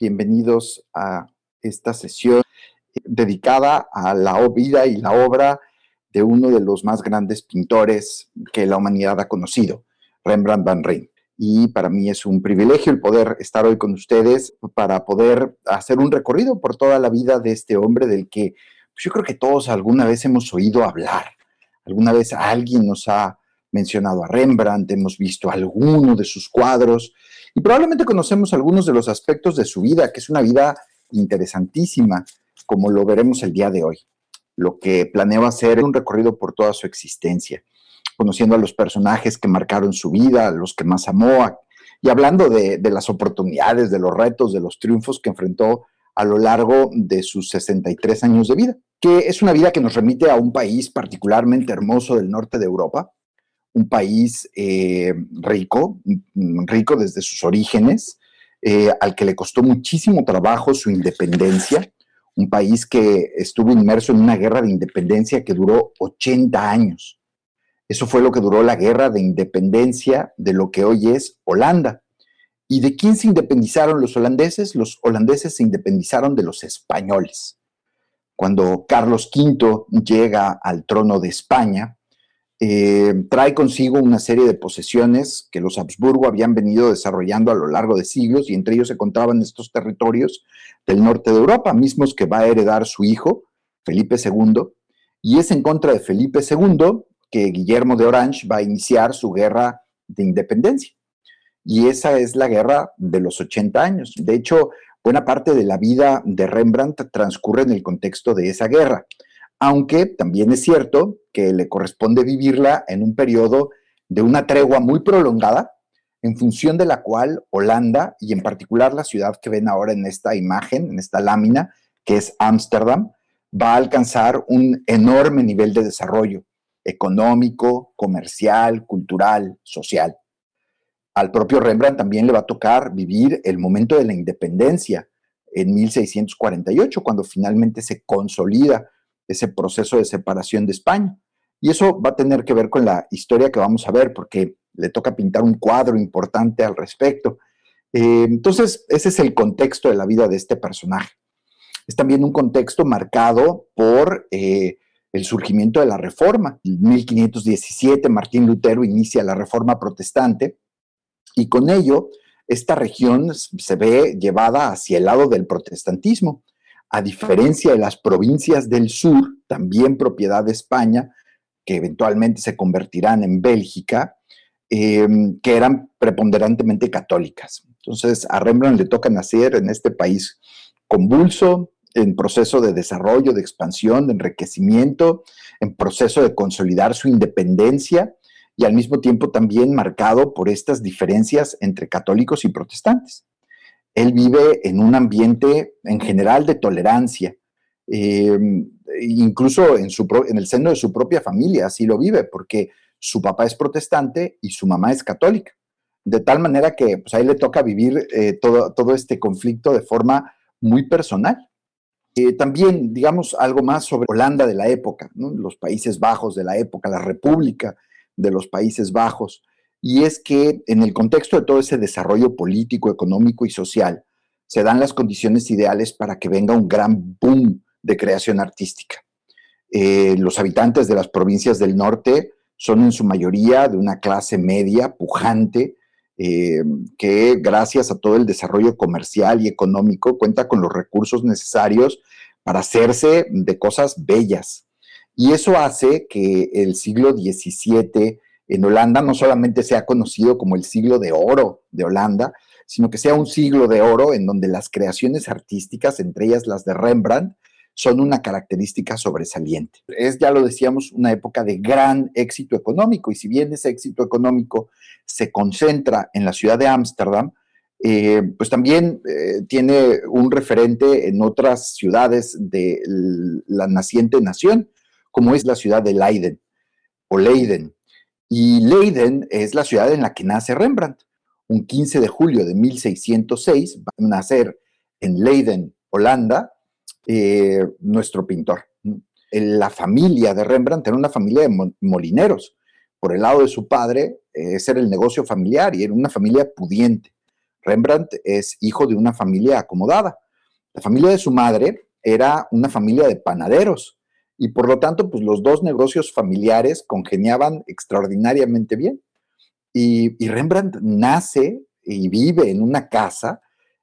Bienvenidos a esta sesión dedicada a la vida y la obra de uno de los más grandes pintores que la humanidad ha conocido, Rembrandt van Rijn. Y para mí es un privilegio el poder estar hoy con ustedes para poder hacer un recorrido por toda la vida de este hombre del que pues, yo creo que todos alguna vez hemos oído hablar. Alguna vez alguien nos ha mencionado a Rembrandt, hemos visto alguno de sus cuadros y probablemente conocemos algunos de los aspectos de su vida, que es una vida interesantísima, como lo veremos el día de hoy. Lo que planeo hacer es un recorrido por toda su existencia, conociendo a los personajes que marcaron su vida, a los que más amó, y hablando de, de las oportunidades, de los retos, de los triunfos que enfrentó a lo largo de sus 63 años de vida, que es una vida que nos remite a un país particularmente hermoso del norte de Europa, un país eh, rico, mm, rico desde sus orígenes, eh, al que le costó muchísimo trabajo su independencia, un país que estuvo inmerso en una guerra de independencia que duró 80 años. Eso fue lo que duró la guerra de independencia de lo que hoy es Holanda. ¿Y de quién se independizaron los holandeses? Los holandeses se independizaron de los españoles. Cuando Carlos V llega al trono de España, eh, trae consigo una serie de posesiones que los Habsburgo habían venido desarrollando a lo largo de siglos y entre ellos se encontraban estos territorios del norte de Europa, mismos que va a heredar su hijo, Felipe II, y es en contra de Felipe II que Guillermo de Orange va a iniciar su guerra de independencia. Y esa es la guerra de los 80 años. De hecho, buena parte de la vida de Rembrandt transcurre en el contexto de esa guerra aunque también es cierto que le corresponde vivirla en un periodo de una tregua muy prolongada, en función de la cual Holanda, y en particular la ciudad que ven ahora en esta imagen, en esta lámina, que es Ámsterdam, va a alcanzar un enorme nivel de desarrollo económico, comercial, cultural, social. Al propio Rembrandt también le va a tocar vivir el momento de la independencia en 1648, cuando finalmente se consolida ese proceso de separación de España. Y eso va a tener que ver con la historia que vamos a ver, porque le toca pintar un cuadro importante al respecto. Eh, entonces, ese es el contexto de la vida de este personaje. Es también un contexto marcado por eh, el surgimiento de la Reforma. En 1517, Martín Lutero inicia la Reforma protestante y con ello esta región se ve llevada hacia el lado del protestantismo a diferencia de las provincias del sur, también propiedad de España, que eventualmente se convertirán en Bélgica, em, que eran preponderantemente católicas. Entonces, a Rembrandt le toca nacer en este país convulso, en proceso de desarrollo, de expansión, de enriquecimiento, en proceso de consolidar su independencia y al mismo tiempo también marcado por estas diferencias entre católicos y protestantes él vive en un ambiente en general de tolerancia, em, incluso en, el seno de su propia familia, así lo vive, porque su papá es protestante y su mamá es católica. De tal manera que pues, a él le toca vivir eh, todo, todo, este conflicto de forma muy personal. Eh, también, digamos, algo más sobre Holanda de la época, los Países Bajos de la época, la República de los Países Bajos y es que en el contexto de todo ese desarrollo político, económico y social, se dan las condiciones ideales para que venga un gran boom de creación artística. Eh, los habitantes de las provincias del norte son en su mayoría de una clase media, pujante, eh, que gracias a todo el desarrollo comercial y económico cuenta con los recursos necesarios para hacerse de cosas bellas. Y eso hace que el siglo XVII en Holanda no solamente sea conocido como el siglo de oro de Holanda, sino que sea un siglo de oro en donde las creaciones artísticas, entre ellas las de Rembrandt, son una característica sobresaliente. Es, ya lo decíamos, una época de gran éxito económico y si bien ese éxito económico se concentra en la ciudad de Ámsterdam, eh, pues también eh, tiene un referente en otras ciudades de la naciente nación, como es la ciudad de Leiden o Leiden, y Leiden es la ciudad en la que nace Rembrandt. Un 15 de julio de 1606 va a nacer en Leiden, Holanda, eh, nuestro pintor. La familia de Rembrandt era una familia de molineros. Por el lado de su padre, ese era el negocio familiar y era una familia pudiente. Rembrandt es hijo de una familia acomodada. La familia de su madre era una familia de panaderos y por lo tanto, pues los dos negocios familiares congeniaban extraordinariamente bien. Y, Rembrandt nace y vive en una casa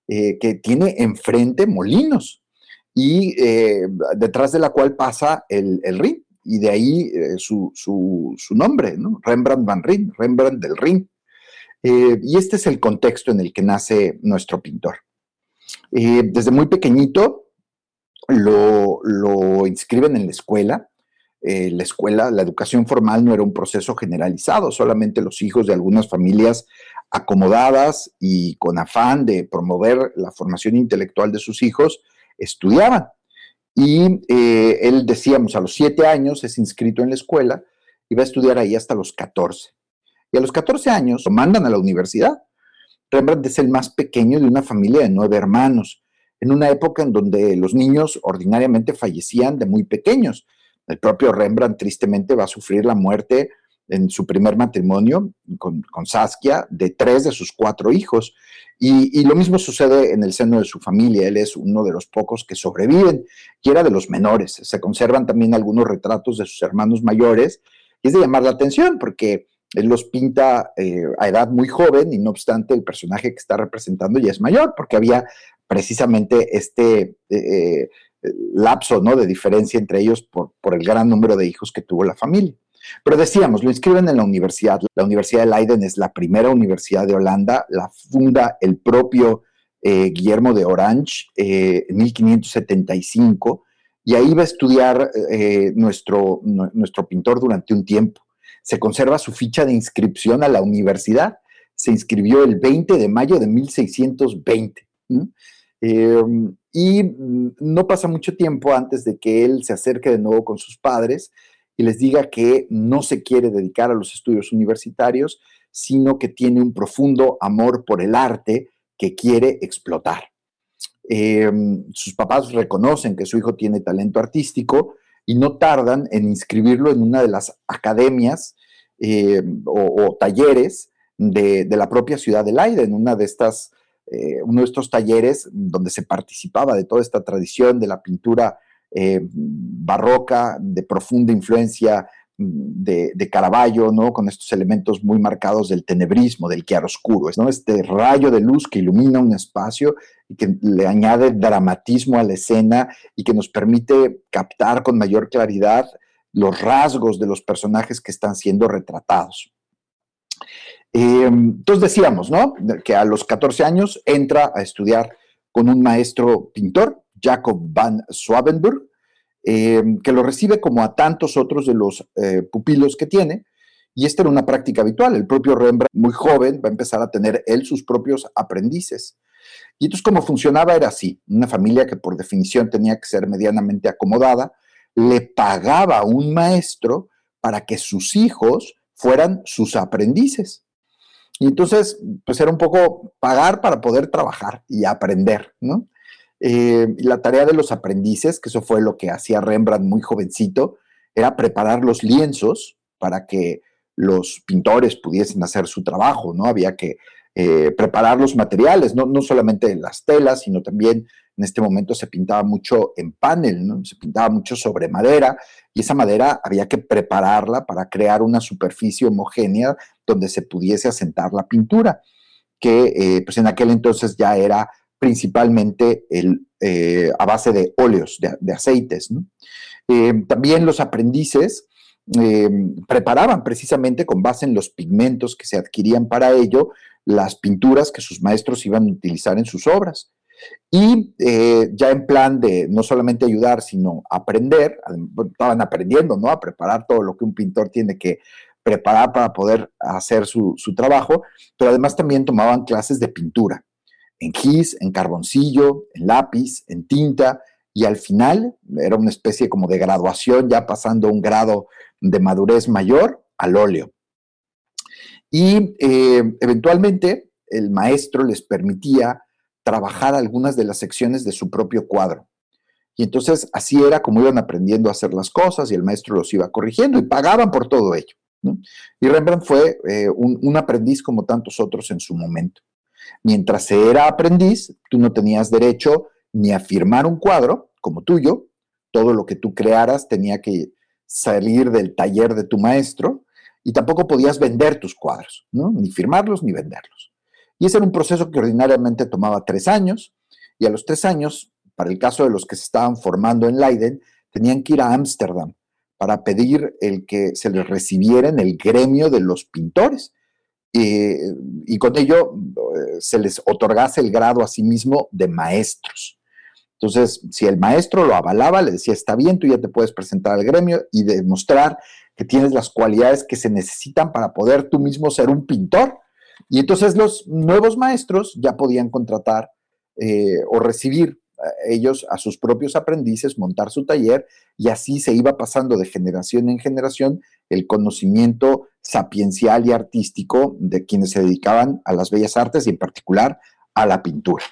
eh, que tiene enfrente molinos y eh, detrás de la cual pasa el, Rin, y de ahí eh, su, nombre, Rembrandt van Rijn, Rembrandt del Rin. y este es el contexto en el que nace nuestro pintor. desde muy pequeñito lo, inscriben en la escuela, eh, la escuela, la educación formal no era un proceso generalizado, solamente los hijos de algunas familias acomodadas y con afán de promover la formación intelectual de sus hijos estudiaban. Y eh, él, decíamos, a los siete años es inscrito en la escuela y va a estudiar ahí hasta los 14. Y a los 14 años lo mandan a la universidad. Rembrandt es el más pequeño de una familia de nueve hermanos, en una época en donde los niños ordinariamente fallecían de muy pequeños. El propio Rembrandt tristemente va a sufrir la muerte en su primer matrimonio con, Saskia de tres de sus cuatro hijos. Y, lo mismo sucede en el seno de su familia. Él es uno de los pocos que sobreviven y era de los menores. Se conservan también algunos retratos de sus hermanos mayores y es de llamar la atención porque él los pinta eh, a edad muy joven y no obstante el personaje que está representando ya es mayor porque había precisamente este eh, eh, lapso ¿no? de diferencia entre ellos por, el gran número de hijos que tuvo la familia. Pero decíamos, lo inscriben en la universidad. La Universidad de Leiden es la primera universidad de Holanda, la funda el propio eh, Guillermo de Orange en 1575, y ahí va a estudiar nuestro, nuestro pintor durante un tiempo. Se conserva su ficha de inscripción a la universidad. Se inscribió el 20 de mayo de 1620. Em, y mm, no pasa mucho tiempo antes de que él se acerque de nuevo con sus padres y les diga que no se quiere dedicar a los estudios universitarios, sino que tiene un profundo amor por el arte que quiere explotar. Em, sus papás reconocen que su hijo tiene talento artístico y no tardan en inscribirlo en una de las academias em, o, talleres de, de, la propia ciudad de Leiden, una de estas eh, uno de estos talleres donde se participaba de toda esta tradición de la pintura eh, barroca, de profunda influencia mm, de, Caravaggio, ¿no? Con estos elementos muy marcados del tenebrismo, del chiaroscuro, ¿no? Este rayo de luz que ilumina un espacio y que le añade dramatismo a la escena y que nos permite captar con mayor claridad los rasgos de los personajes que están siendo retratados. Eh, entonces decíamos, ¿no? Que a los 14 años entra a estudiar con un maestro pintor, Jacob van Swabenburg, eh, que lo recibe como a tantos otros de los eh, pupilos que tiene, y esta era una práctica habitual. El propio Rembrandt, muy joven, va a empezar a tener él sus propios aprendices. Y entonces, como funcionaba era así: una familia que por definición tenía que ser medianamente acomodada, le pagaba a un maestro para que sus hijos fueran sus aprendices. Y entonces, pues era un poco pagar para poder trabajar y aprender, ¿no? Eh, la tarea de los aprendices, que eso fue lo que hacía Rembrandt muy jovencito, era preparar los lienzos para que los pintores pudiesen hacer su trabajo, ¿no? Había que eh, preparar los materiales, no, no solamente las telas, sino también en este momento se pintaba mucho en panel, se pintaba mucho sobre madera y esa madera había que prepararla para crear una superficie homogénea donde se pudiese asentar la pintura, que eh, pues en aquel entonces ya era principalmente el, eh, a base de óleos, de, aceites. también los aprendices preparaban precisamente con base en los pigmentos que se adquirían para ello las pinturas que sus maestros iban a utilizar en sus obras. Y eh, ya en plan de no solamente ayudar, sino aprender, estaban aprendiendo, ¿no? A preparar todo lo que un pintor tiene que preparar para poder hacer su, trabajo, pero además también tomaban clases de pintura, en gis, en carboncillo, en lápiz, en tinta, y al final era una especie como de graduación, ya pasando un grado de madurez mayor al óleo. Y eh, eventualmente el maestro les permitía trabajar algunas de las secciones de su propio cuadro. Y entonces así era como iban aprendiendo a hacer las cosas y el maestro los iba corrigiendo y pagaban por todo ello. Y Rembrandt fue eh, un, aprendiz como tantos otros en su momento. Mientras era aprendiz, tú no tenías derecho ni a firmar un cuadro como tuyo, todo lo que tú crearas tenía que salir del taller de tu maestro y tampoco podías vender tus cuadros, ni firmarlos ni venderlos. Y ese era un proceso que ordinariamente tomaba tres años, y a los tres años, para el caso de los que se estaban formando en Leiden, tenían que ir a Ámsterdam para pedir el que se les recibiera en el gremio de los pintores. y con ello eh, se les otorgase el grado a sí mismo de maestros. Entonces, si el maestro lo avalaba, le decía, está bien, tú ya te puedes presentar al gremio y demostrar que tienes las cualidades que se necesitan para poder tú mismo ser un pintor. Y entonces los nuevos maestros ya podían contratar eh, o recibir ellos a sus propios aprendices, montar su taller y así se iba pasando de generación en generación el conocimiento sapiencial y artístico de quienes se dedicaban a las bellas artes y en particular a la pintura.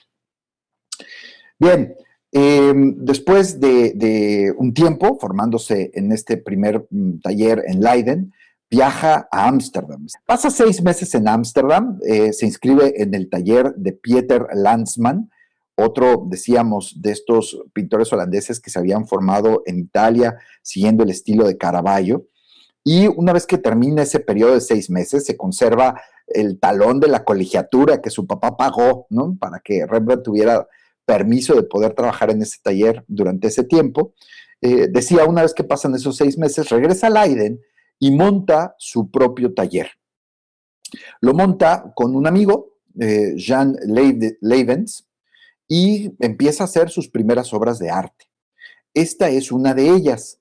Bien, em, después de, un tiempo formándose en este primer mm, taller en Leiden, viaja a Ámsterdam. Pasa seis meses en Ámsterdam, eh, se inscribe en el taller de Pieter Landsman, otro, decíamos, de estos pintores holandeses que se habían formado en Italia siguiendo el estilo de Caravaggio. Y una vez que termina ese periodo de seis meses, se conserva el talón de la colegiatura que su papá pagó, ¿no? Para que Rembrandt tuviera permiso de poder trabajar en ese taller durante ese tiempo. Eh, decía, una vez que pasan esos seis meses, regresa a Leiden y monta su propio taller. Lo monta con un amigo, eh, Jean Leivens, y empieza a hacer sus primeras obras de arte. Esta es una de ellas,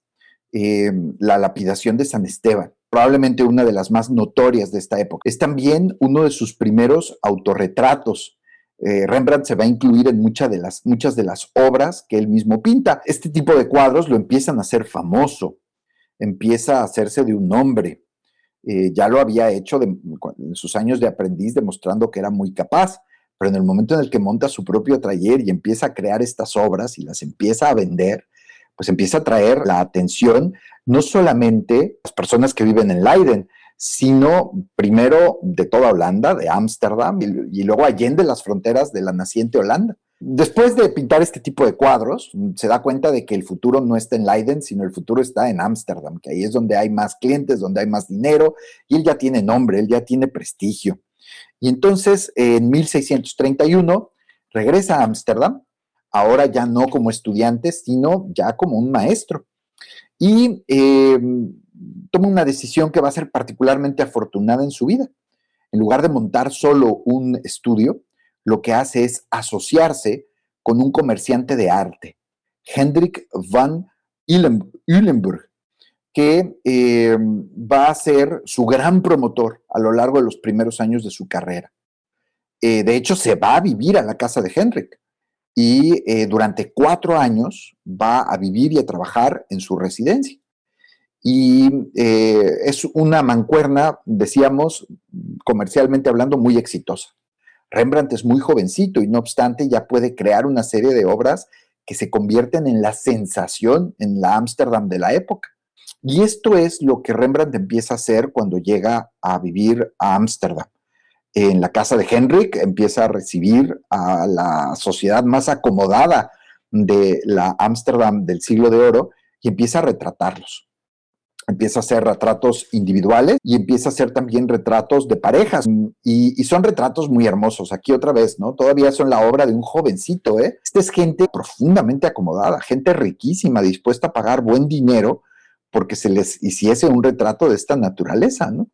em, la lapidación de San Esteban, probablemente una de las más notorias de esta época. Es también uno de sus primeros autorretratos. Eh, Rembrandt se va a incluir en muchas de, las, muchas de las obras que él mismo pinta. Este tipo de cuadros lo empiezan a hacer famoso, empieza a hacerse de un nombre. Eh, ya lo había hecho en sus años de aprendiz, demostrando que era muy capaz pero en el momento en el que monta su propio taller y empieza a crear estas obras y las empieza a vender, pues empieza a traer la atención no solamente las personas que viven en Leiden, sino primero de toda Holanda, de Ámsterdam, y, luego allende las fronteras de la naciente Holanda. Después de pintar este tipo de cuadros, se da cuenta de que el futuro no está en Leiden, sino el futuro está en Ámsterdam, que ahí es donde hay más clientes, donde hay más dinero, y él ya tiene nombre, él ya tiene prestigio. Y entonces, en 1631, regresa a Ámsterdam, ahora ya no como estudiante, sino ya como un maestro. Y em, toma una decisión que va a ser particularmente afortunada en su vida. En lugar de montar solo un estudio, lo que hace es asociarse con un comerciante de arte, Hendrik van Ulenburg, que eh, va a ser su gran promotor a lo largo de los primeros años de su carrera. Eh, de hecho, se va a vivir a la casa de Henrik y eh, durante cuatro años va a vivir y a trabajar en su residencia. Y es una mancuerna, decíamos, comercialmente hablando, muy exitosa. Rembrandt es muy jovencito y no obstante ya puede crear una serie de obras que se convierten en la sensación en la Ámsterdam de la época. Y esto es lo que Rembrandt empieza a hacer cuando llega a vivir a Ámsterdam. En la casa de Henrik empieza a recibir a la sociedad más acomodada de la Ámsterdam del siglo de oro y empieza a retratarlos. Empieza a hacer retratos individuales y empieza a hacer también retratos de parejas. Y, y, son retratos muy hermosos. Aquí otra vez, ¿no? Todavía son la obra de un jovencito, ¿eh? Esta es gente profundamente acomodada, gente riquísima, dispuesta a pagar buen dinero porque se les hiciese un retrato de esta naturaleza, ¿no?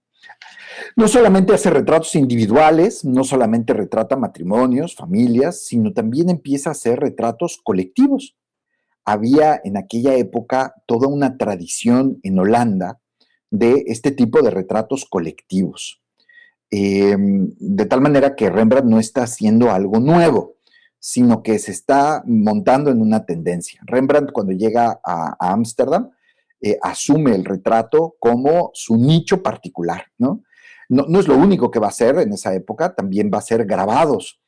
No solamente hace retratos individuales, no solamente retrata matrimonios, familias, sino también empieza a hacer retratos colectivos. Había en aquella época toda una tradición en Holanda de este tipo de retratos colectivos. Em, de tal manera que Rembrandt no está haciendo algo nuevo, sino que se está montando en una tendencia. Rembrandt cuando llega a Ámsterdam, eh, asume el retrato como su nicho particular, ¿no? ¿No? es lo único que va a hacer en esa época, también va a ser grabados.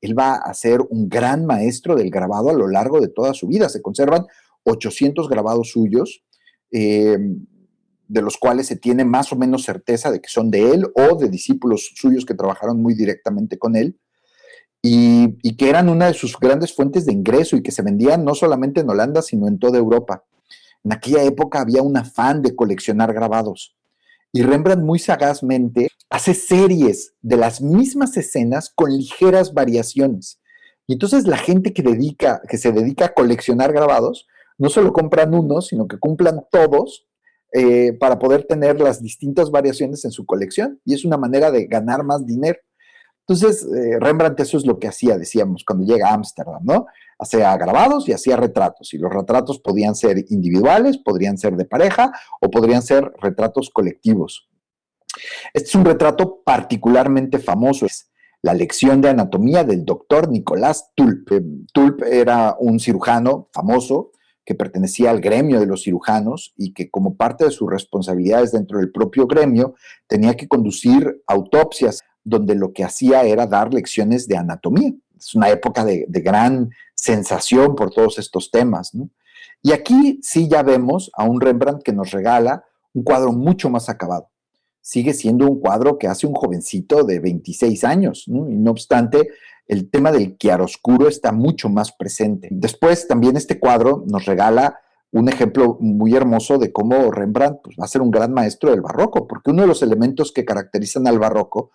Él va a ser un gran maestro del grabado a lo largo de toda su vida. Se conservan 800 grabados suyos, eh, de los cuales se tiene más o menos certeza de que son de él o de discípulos suyos que trabajaron muy directamente con él. y, que eran una de sus grandes fuentes de ingreso y que se vendían no solamente en Holanda, sino en toda Europa. En aquella época había un afán de coleccionar grabados. Y Rembrandt muy sagazmente hace series de las mismas escenas con ligeras variaciones. Y entonces la gente que, dedica, que se dedica a coleccionar grabados, no solo compran uno, sino que cumplan todos eh, para poder tener las distintas variaciones en su colección. Y es una manera de ganar más dinero. Entonces, eh, Rembrandt eso es lo que hacía, decíamos, cuando llega a Ámsterdam, ¿no? Hacía grabados y hacía retratos. Y los retratos podían ser individuales, podrían ser de pareja o podrían ser retratos colectivos. Este es un retrato particularmente famoso. Es la lección de anatomía del doctor Nicolás Tulp. Tulp era un cirujano famoso que pertenecía al gremio de los cirujanos y que como parte de sus responsabilidades dentro del propio gremio tenía que conducir autopsias donde lo que hacía era dar lecciones de anatomía. Es una época de, gran sensación por todos estos temas. Y aquí sí ya vemos a un Rembrandt que nos regala un cuadro mucho más acabado. Sigue siendo un cuadro que hace un jovencito de 26 años, ¿no? y no obstante, el tema del chiaroscuro está mucho más presente. Después, también este cuadro nos regala un ejemplo muy hermoso de cómo Rembrandt pues, va a ser un gran maestro del barroco, porque uno de los elementos que caracterizan al barroco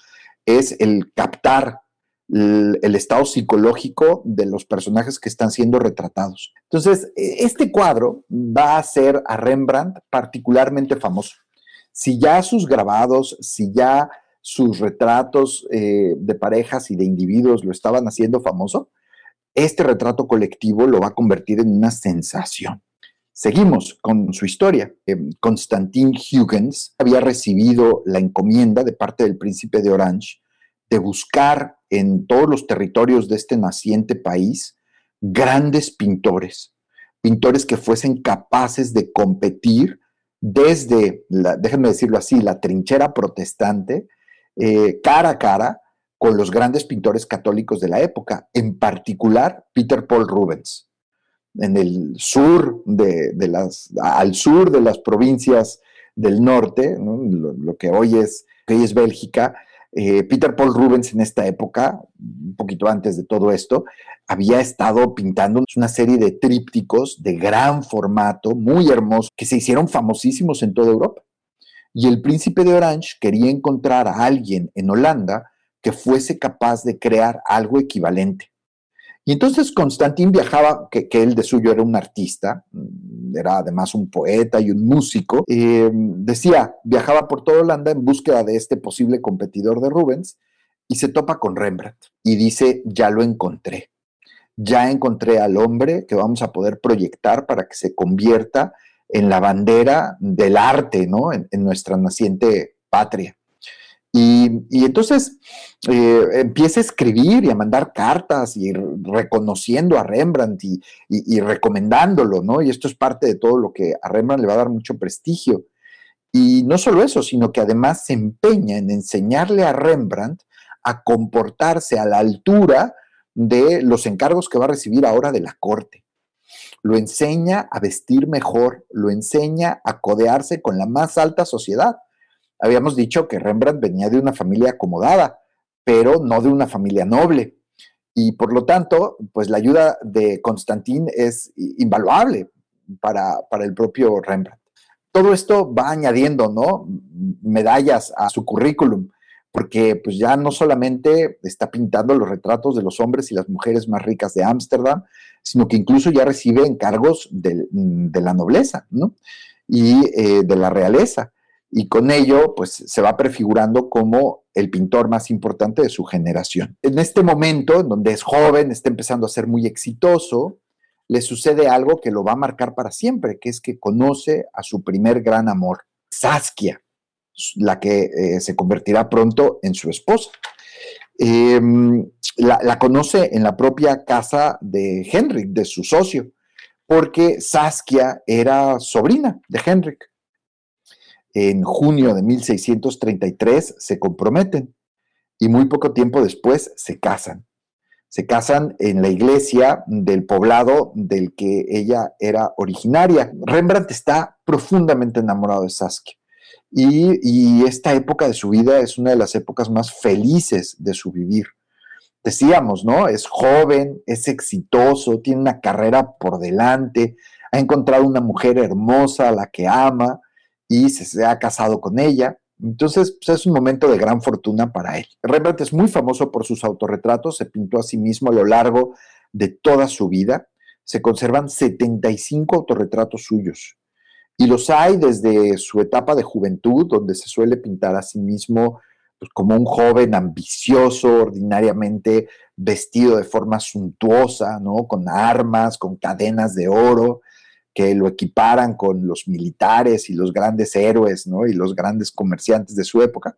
es el captar el, estado psicológico de los personajes que están siendo retratados. Entonces, e, este cuadro va a hacer a Rembrandt particularmente famoso. Si ya sus grabados, si ya sus retratos eh, de parejas y de individuos lo estaban haciendo famoso, este retrato colectivo lo va a convertir en una sensación. Seguimos con su historia. Constantin eh, Huygens había recibido la encomienda de parte del príncipe de Orange de buscar en todos los territorios de este naciente país grandes pintores, pintores que fuesen capaces de competir desde, la, déjenme decirlo así, la trinchera protestante, eh, cara a cara con los grandes pintores católicos de la época, en particular Peter Paul Rubens en el sur de, las, al sur de las provincias del norte, lo, que hoy es, que es Bélgica, eh, Peter Paul Rubens en esta época, un poquito antes de todo esto, había estado pintando una serie de trípticos de gran formato, muy hermosos, que se hicieron famosísimos en toda Europa. Y el príncipe de Orange quería encontrar a alguien en Holanda que fuese capaz de crear algo equivalente. Y entonces Constantín viajaba, que, él de suyo era un artista, mm, era además un poeta y un músico, eh, decía, viajaba por toda Holanda en búsqueda de este posible competidor de Rubens y se topa con Rembrandt y dice, ya lo encontré, ya encontré al hombre que vamos a poder proyectar para que se convierta en la bandera del arte, ¿no? en nuestra naciente patria. Y, entonces eh, empieza a escribir y a mandar cartas y reconociendo a Rembrandt y, recomendándolo, ¿no? Y esto es parte de todo lo que a Rembrandt le va a dar mucho prestigio. Y no solo eso, sino que además se empeña en enseñarle a Rembrandt a comportarse a la altura de los encargos que va a recibir ahora de la corte. Lo enseña a vestir mejor, lo enseña a codearse con la más alta sociedad Habíamos dicho que Rembrandt venía de una familia acomodada, pero no de una familia noble. Y por lo tanto, pues la ayuda de Constantín es invaluable para, el propio Rembrandt. Todo esto va añadiendo, ¿no? Medallas a su currículum, porque pues ya no solamente está pintando los retratos de los hombres y las mujeres más ricas de Ámsterdam, sino que incluso ya recibe encargos de, la nobleza, ¿no? Y eh, de la realeza y con ello pues se va prefigurando como el pintor más importante de su generación. En este momento, en donde es joven, está empezando a ser muy exitoso, le sucede algo que lo va a marcar para siempre, que es que conoce a su primer gran amor, Saskia, la que eh, se convertirá pronto en su esposa. Em, la, la, conoce en la propia casa de Henrik, de su socio, porque Saskia era sobrina de Henrik en junio de 1633 se comprometen y muy poco tiempo después se casan. Se casan en la iglesia del poblado del que ella era originaria. Rembrandt está profundamente enamorado de Saskia. Y, esta época de su vida es una de las épocas más felices de su vivir. decíamos, ¿no? Es joven, es exitoso, tiene una carrera por delante, ha encontrado una mujer hermosa a la que ama y se, ha casado con ella. Entonces, pues, es un momento de gran fortuna para él. Rembrandt es muy famoso por sus autorretratos, se pintó a sí mismo a lo largo de toda su vida. Se conservan 75 autorretratos suyos. Y los hay desde su etapa de juventud, donde se suele pintar a sí mismo pues, como un joven ambicioso, ordinariamente vestido de forma suntuosa, ¿no? Con armas, con cadenas de oro, que lo equiparan con los militares y los grandes héroes, ¿no? Y los grandes comerciantes de su época,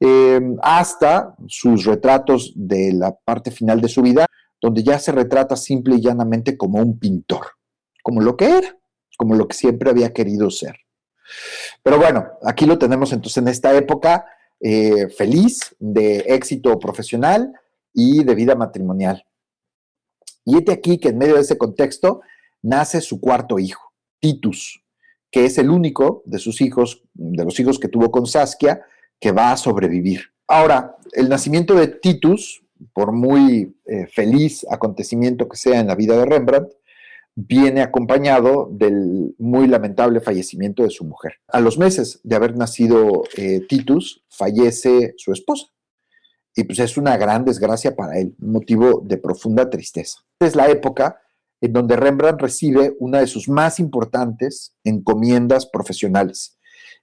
em, hasta sus retratos de la parte final de su vida, donde ya se retrata simple y llanamente como un pintor, como lo que era, como lo que siempre había querido ser. Pero bueno, aquí lo tenemos entonces en esta época eh, feliz de éxito profesional y de vida matrimonial. Y este aquí que en medio de ese contexto nace su cuarto hijo, Titus, que es el único de sus hijos, de los hijos que tuvo con Saskia, que va a sobrevivir. Ahora, el nacimiento de Titus, por muy eh, feliz acontecimiento que sea en la vida de Rembrandt, viene acompañado del muy lamentable fallecimiento de su mujer. A los meses de haber nacido eh, Titus, fallece su esposa. Y pues es una gran desgracia para él, un motivo de profunda tristeza. Es la época en donde Rembrandt recibe una de sus más importantes encomiendas profesionales.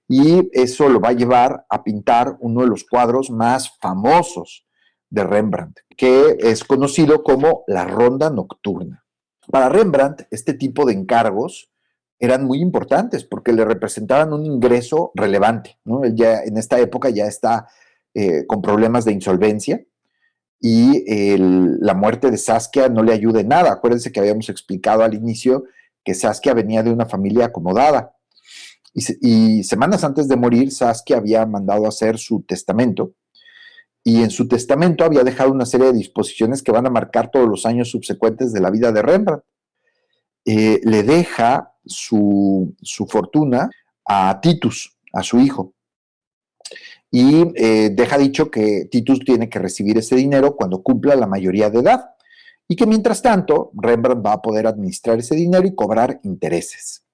Y eso lo va a llevar a pintar uno de los cuadros más famosos de Rembrandt, que es conocido como la Ronda Nocturna. Para Rembrandt, este tipo de encargos eran muy importantes porque le representaban un ingreso relevante. ¿no? Él ya en esta época ya está eh, con problemas de insolvencia y la muerte de Saskia no le ayuda en nada. Acuérdense que habíamos explicado al inicio que Saskia venía de una familia acomodada. Y, semanas antes de morir, Saskia había mandado hacer su testamento y en su testamento había dejado una serie de disposiciones que van a marcar todos los años subsecuentes de la vida de Rembrandt. Eh, le deja su, fortuna a Titus, a su hijo, y eh, deja dicho que Titus tiene que recibir ese dinero cuando cumpla la mayoría de edad y que mientras tanto Rembrandt va a poder administrar ese dinero y cobrar intereses.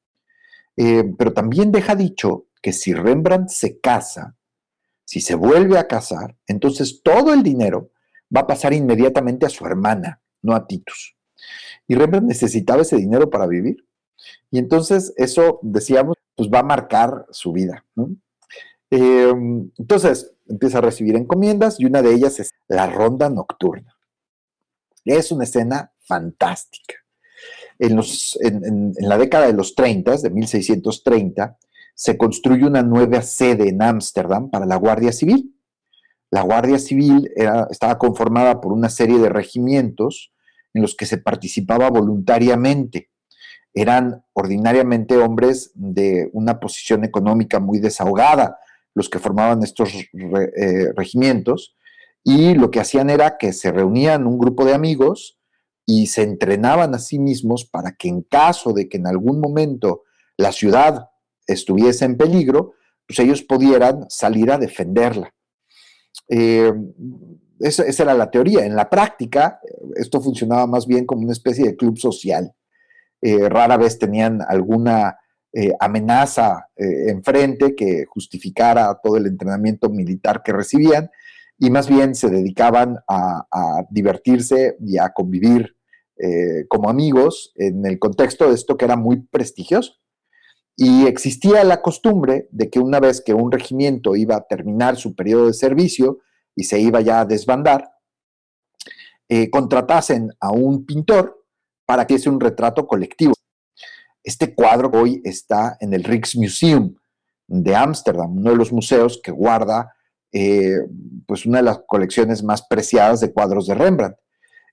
Eh, pero también deja dicho que si Rembrandt se casa, si se vuelve a casar, entonces todo el dinero va a pasar inmediatamente a su hermana, no a Titus. Y Rembrandt necesitaba ese dinero para vivir. Y entonces eso, decíamos, pues va a marcar su vida. Em, entonces empieza a recibir encomiendas y una de ellas es la ronda nocturna. Es una escena fantástica. En, los, en, en la década de los 30, de 1630, se construye una nueva sede en Ámsterdam para la Guardia Civil. La Guardia Civil estaba conformada por una serie de regimientos en los que se participaba voluntariamente. Eran ordinariamente hombres de una posición económica muy desahogada los que formaban estos eh, regimientos y lo que hacían era que se reunían un grupo de amigos y se entrenaban a sí mismos para que en caso de que en algún momento la ciudad estuviese en peligro, pues ellos pudieran salir a defenderla. Eh, esa, era la teoría. En la práctica, esto funcionaba más bien como una especie de club social. Eh, rara vez tenían alguna eh, amenaza enfrente que justificara todo el entrenamiento militar que recibían y más bien se dedicaban a, divertirse y a convivir como amigos en el contexto de esto que era muy prestigioso. Y existía la costumbre de que una vez que un regimiento iba a terminar su periodo de servicio y se iba ya a desbandar, eh, contratasen a un pintor para que hiciese un retrato colectivo. Este cuadro hoy está en el Rijksmuseum de Ámsterdam, uno de los museos que guarda eh, pues una de las colecciones más preciadas de cuadros de Rembrandt.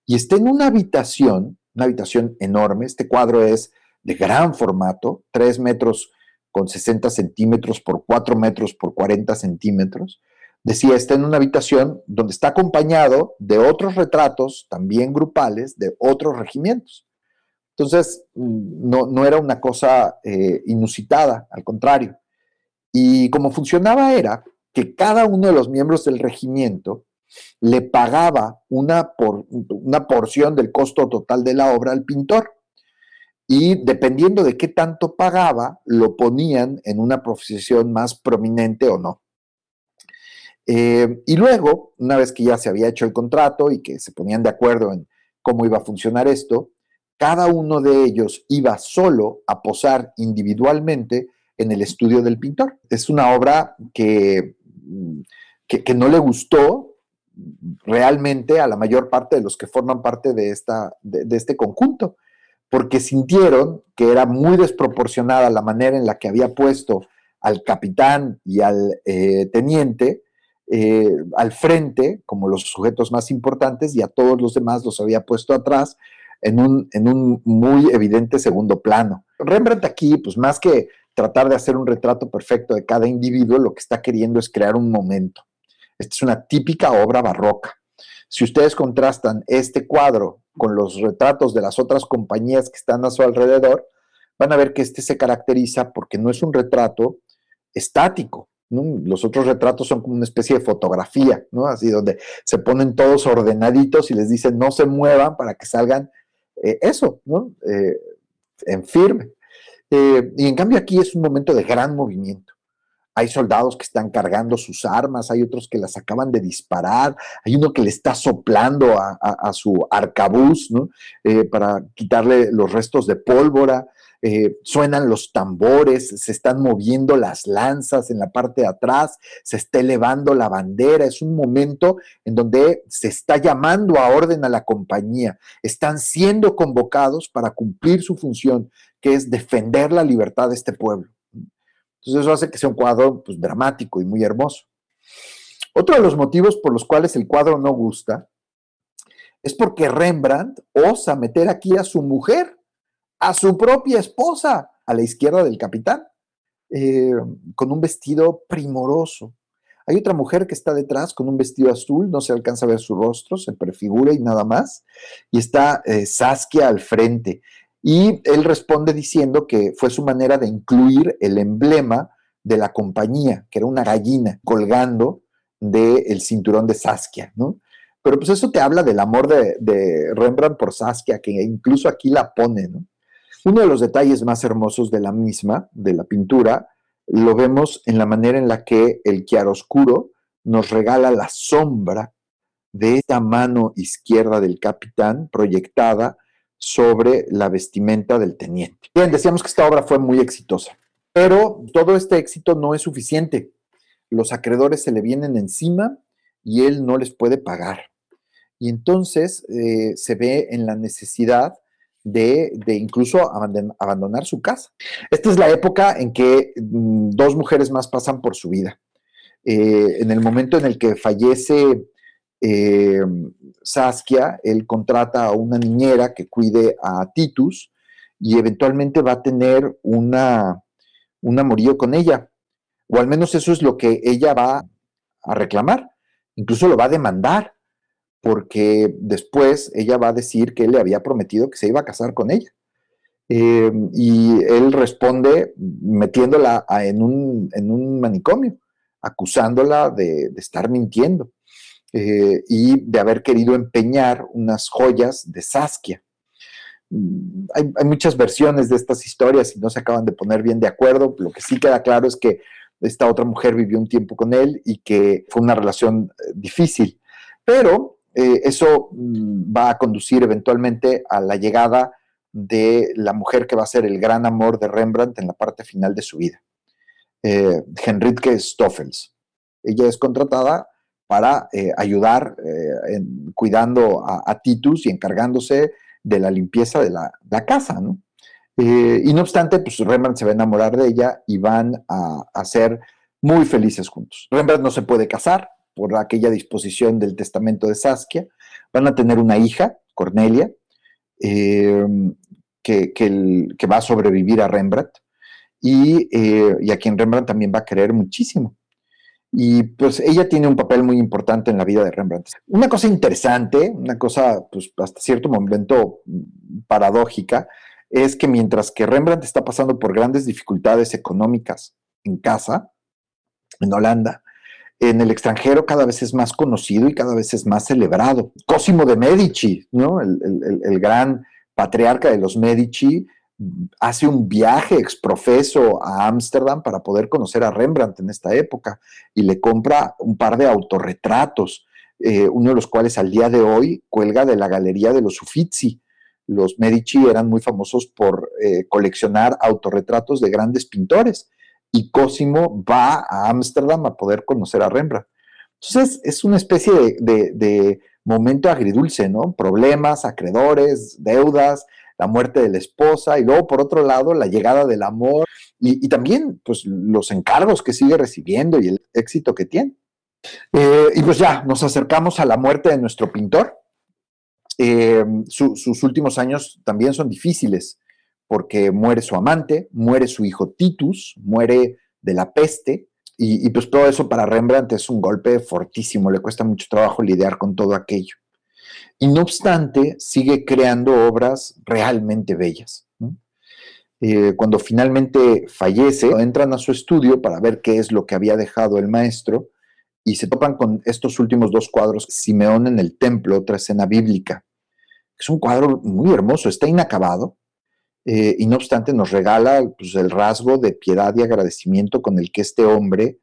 Y está en una habitación, una habitación enorme. Este cuadro es de gran formato, 3 metros con 60 centímetros por 4 metros por 40 centímetros. Decía, está en una habitación donde está acompañado de otros retratos, también grupales, de otros regimientos. Entonces, mm, no, era una cosa eh, inusitada, al contrario. Y como funcionaba era que cada uno de los miembros del regimiento le pagaba una, por, una porción del costo total de la obra al pintor. Y dependiendo de qué tanto pagaba, lo ponían en una profesión más prominente o no. Eh, y luego, una vez que ya se había hecho el contrato y que se ponían de acuerdo en cómo iba a funcionar esto, cada uno de ellos iba solo a posar individualmente en el estudio del pintor. Es una obra que, que, no le gustó realmente a la mayor parte de los que forman parte de, esta, de, este conjunto, porque sintieron que era muy desproporcionada la manera en la que había puesto al capitán y al eh, teniente eh, al frente como los sujetos más importantes y a todos los demás los había puesto atrás en un, en un muy evidente segundo plano. Rembrandt aquí, pues más que tratar de hacer un retrato perfecto de cada individuo, lo que está queriendo es crear un momento. Esta es una típica obra barroca. Si ustedes contrastan este cuadro con los retratos de las otras compañías que están a su alrededor, van a ver que este se caracteriza porque no es un retrato estático. Los otros retratos son como una especie de fotografía, ¿no? Así donde se ponen todos ordenaditos y les dicen no se muevan para que salgan eh, eso, ¿no? Eh, en firme. Eh, y en cambio aquí es un momento de gran movimiento. Hay soldados que están cargando sus armas, hay otros que las acaban de disparar, hay uno que le está soplando a, su arcabuz ¿no? Para quitarle los restos de pólvora. Eh, suenan los tambores, se están moviendo las lanzas en la parte de atrás, se está elevando la bandera. Es un momento en donde se está llamando a orden a la compañía. Están siendo convocados para cumplir su función, que es defender la libertad de este pueblo. Entonces eso hace que sea un cuadro pues, dramático y muy hermoso. Otro de los motivos por los cuales el cuadro no gusta es porque Rembrandt osa meter aquí a su mujer, a su propia esposa, a la izquierda del capitán, eh, con un vestido primoroso. Hay otra mujer que está detrás con un vestido azul, no se alcanza a ver su rostro, se prefigura y nada más. Y está eh, Saskia al frente. Y él responde diciendo que fue su manera de incluir el emblema de la compañía, que era una gallina colgando del cinturón de Saskia, ¿no? Pero pues eso te habla del amor de, Rembrandt por Saskia, que incluso aquí la pone, ¿no? Uno de los detalles más hermosos de la misma, de la pintura, lo vemos en la manera en la que el chiaroscuro nos regala la sombra de esta mano izquierda del capitán proyectada sobre la vestimenta del teniente. Bien, decíamos que esta obra fue muy exitosa, pero todo este éxito no es suficiente. Los acreedores se le vienen encima y él no les puede pagar. Y entonces eh, se ve en la necesidad de, incluso abandonar su casa. Esta es la época en que mm, dos mujeres más pasan por su vida. Eh, en el momento en el que fallece eh, Saskia, él contrata a una niñera que cuide a Titus y eventualmente va a tener una, un amorío con ella. O al menos eso es lo que ella va a reclamar. Incluso lo va a demandar, porque después ella va a decir que él le había prometido que se iba a casar con ella. Eh, y él responde metiéndola en un, manicomio, acusándola de estar mintiendo. Eh, y de haber querido empeñar unas joyas de Saskia. Mm, hay, muchas versiones de estas historias y no se acaban de poner bien de acuerdo. Lo que sí queda claro es que esta otra mujer vivió un tiempo con él y que fue una relación eh, difícil. Pero eh, eso mm, va a conducir eventualmente a la llegada de la mujer que va a ser el gran amor de Rembrandt en la parte final de su vida, Henrique Stoffels. Ella es contratada para eh, ayudar eh, cuidando a, Titus y encargándose de la limpieza de la, casa, ¿no? Eh, y no obstante, pues Rembrandt se va a enamorar de ella y van a, ser muy felices juntos. Rembrandt no se puede casar por aquella disposición del testamento de Saskia. Van a tener una hija, Cornelia, que, que, va a sobrevivir a Rembrandt y, y a quien Rembrandt también va a querer muchísimo. Y pues ella tiene un papel muy importante en la vida de Rembrandt. Una cosa interesante, una cosa pues hasta cierto momento paradójica, es que mientras que Rembrandt está pasando por grandes dificultades económicas en casa, en Holanda, en el extranjero cada vez es más conocido y cada vez es más celebrado. Cosimo de Medici, ¿no? el, gran patriarca de los Medici, hace un viaje exprofeso a Ámsterdam para poder conocer a Rembrandt en esta época y le compra un par de autorretratos, eh, uno de los cuales al día de hoy cuelga de la galería de los Uffizi. Los Medici eran muy famosos por eh, coleccionar autorretratos de grandes pintores y Cosimo va a Ámsterdam a poder conocer a Rembrandt. Entonces es una especie de, momento agridulce, ¿no? Problemas, acreedores, deudas, la muerte de la esposa y luego por otro lado la llegada del amor y, también pues los encargos que sigue recibiendo y el éxito que tiene. Eh, y pues ya, nos acercamos a la muerte de nuestro pintor. Eh, sus últimos años también son difíciles porque muere su amante, muere su hijo Titus, muere de la peste, y, pues todo eso para Rembrandt es un golpe fortísimo, le cuesta mucho trabajo lidiar con todo aquello. Y no obstante, sigue creando obras realmente bellas. Eh, cuando finalmente fallece, entran a su estudio para ver qué es lo que había dejado el maestro y se topan con estos últimos dos cuadros, Simeón en el templo, otra escena bíblica. Es un cuadro muy hermoso, está inacabado, eh, y no obstante nos regala pues, el rasgo de piedad y agradecimiento con el que este hombre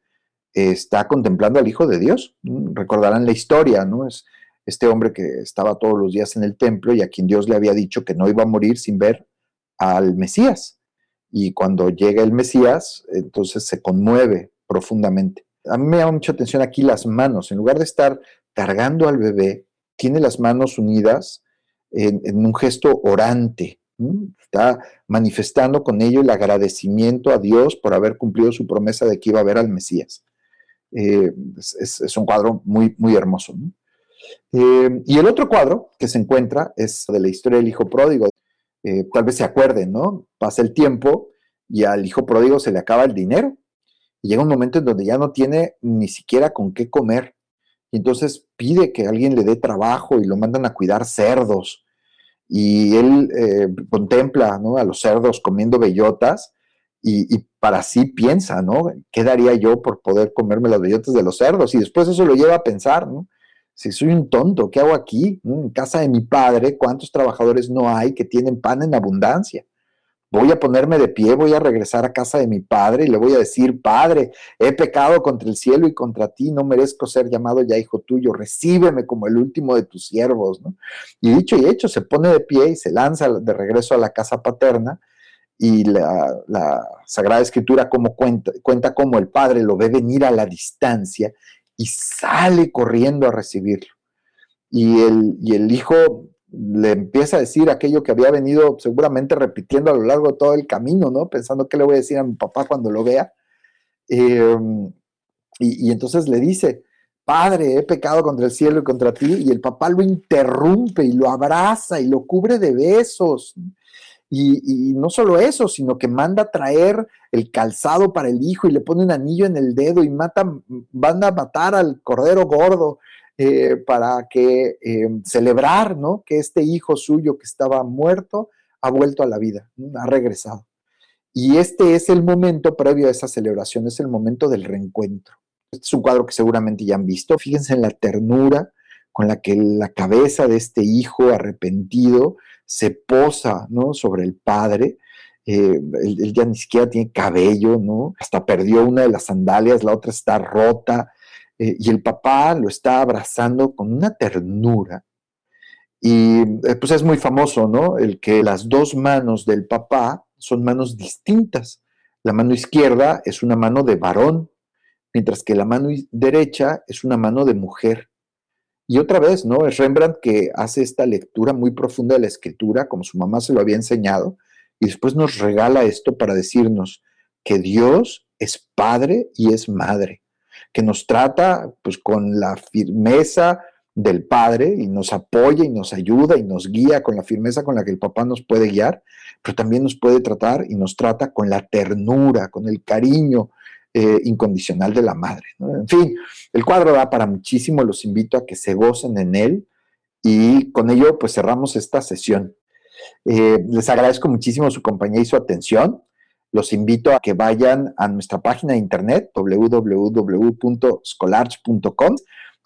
está contemplando al Hijo de Dios. Recordarán la historia, ¿no? Es este hombre que estaba todos los días en el templo y a quien Dios le había dicho que no iba a morir sin ver al Mesías. Y cuando llega el Mesías, entonces se conmueve profundamente. A mí me llama mucha atención aquí las manos. En lugar de estar cargando al bebé, tiene las manos unidas en un gesto orante, Está manifestando con ello el agradecimiento a Dios por haber cumplido su promesa de que iba a ver al Mesías. Eh, es, un cuadro muy, muy hermoso. Eh, y el otro cuadro que se encuentra es de la historia del hijo pródigo. Eh, tal vez se acuerden, ¿no? Pasa el tiempo y al hijo pródigo se le acaba el dinero. Y llega un momento en donde ya no tiene ni siquiera con qué comer. Y entonces pide que alguien le dé trabajo y lo mandan a cuidar cerdos y él eh, contempla a los cerdos comiendo bellotas y, para sí piensa, ¿no? ¿Qué daría yo por poder comerme las bellotas de los cerdos? Y después eso lo lleva a pensar, ¿no? Si soy un tonto, ¿qué hago aquí? En casa de mi padre, ¿cuántos trabajadores no hay que tienen pan en abundancia? Voy a ponerme de pie, voy a regresar a casa de mi padre y le voy a decir, Padre, he pecado contra el cielo y contra ti, no merezco ser llamado ya hijo tuyo, recíbeme como el último de tus siervos. ¿no? Y dicho y hecho, se pone de pie y se lanza de regreso a la casa paterna y la, Sagrada Escritura como cuenta, cuenta cómo el padre lo ve venir a la distancia y sale corriendo a recibirlo. Y el, y el hijo le empieza a decir aquello que había venido seguramente repitiendo a lo largo de todo el camino, ¿no? Pensando qué le voy a decir a mi papá cuando lo vea. Em, y, entonces le dice, Padre, he pecado contra el cielo y contra ti, y el papá lo interrumpe y lo abraza y lo cubre de besos. Y, y, no solo eso, sino que manda traer el calzado para el hijo y le pone un anillo en el dedo y mata, manda a matar al cordero gordo eh, para que eh, celebrar ¿no? que este hijo suyo que estaba muerto ha vuelto a la vida, ha regresado. Y este es el momento previo a esa celebración, es el momento del reencuentro. Este es un cuadro que seguramente ya han visto. Fíjense en la ternura con la que la cabeza de este hijo arrepentido se posa ¿no? sobre el padre. Eh, él, ya ni siquiera tiene cabello, ¿no? Hasta perdió una de las sandalias, la otra está rota. Eh, y el papá lo está abrazando con una ternura. Y eh, pues es muy famoso, ¿no? El que las dos manos del papá son manos distintas. La mano izquierda es una mano de varón, mientras que la mano derecha es una mano de mujer. Y otra vez, ¿no? Es Rembrandt que hace esta lectura muy profunda de la escritura, como su mamá se lo había enseñado, y después nos regala esto para decirnos que Dios es padre y es madre que nos trata pues con la firmeza del Padre y nos apoya y nos ayuda y nos guía con la firmeza con la que el papá nos puede guiar, pero también nos puede tratar y nos trata con la ternura, con el cariño eh, incondicional de la madre. En fin, el cuadro da para muchísimo, los invito a que se gocen en él y con ello pues cerramos esta sesión. Eh, les agradezco muchísimo su compañía y su atención. Los invito a que vayan a nuestra página de internet www.scholarch.com,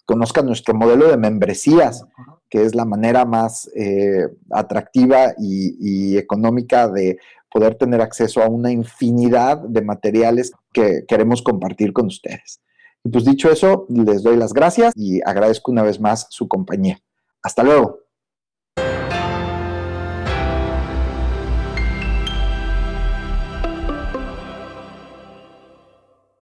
conozcan nuestro modelo de membresías, que es la manera más eh, atractiva y, y económica de poder tener acceso a una infinidad de materiales que queremos compartir con ustedes. Y pues dicho eso, les doy las gracias y agradezco una vez más su compañía. Hasta luego.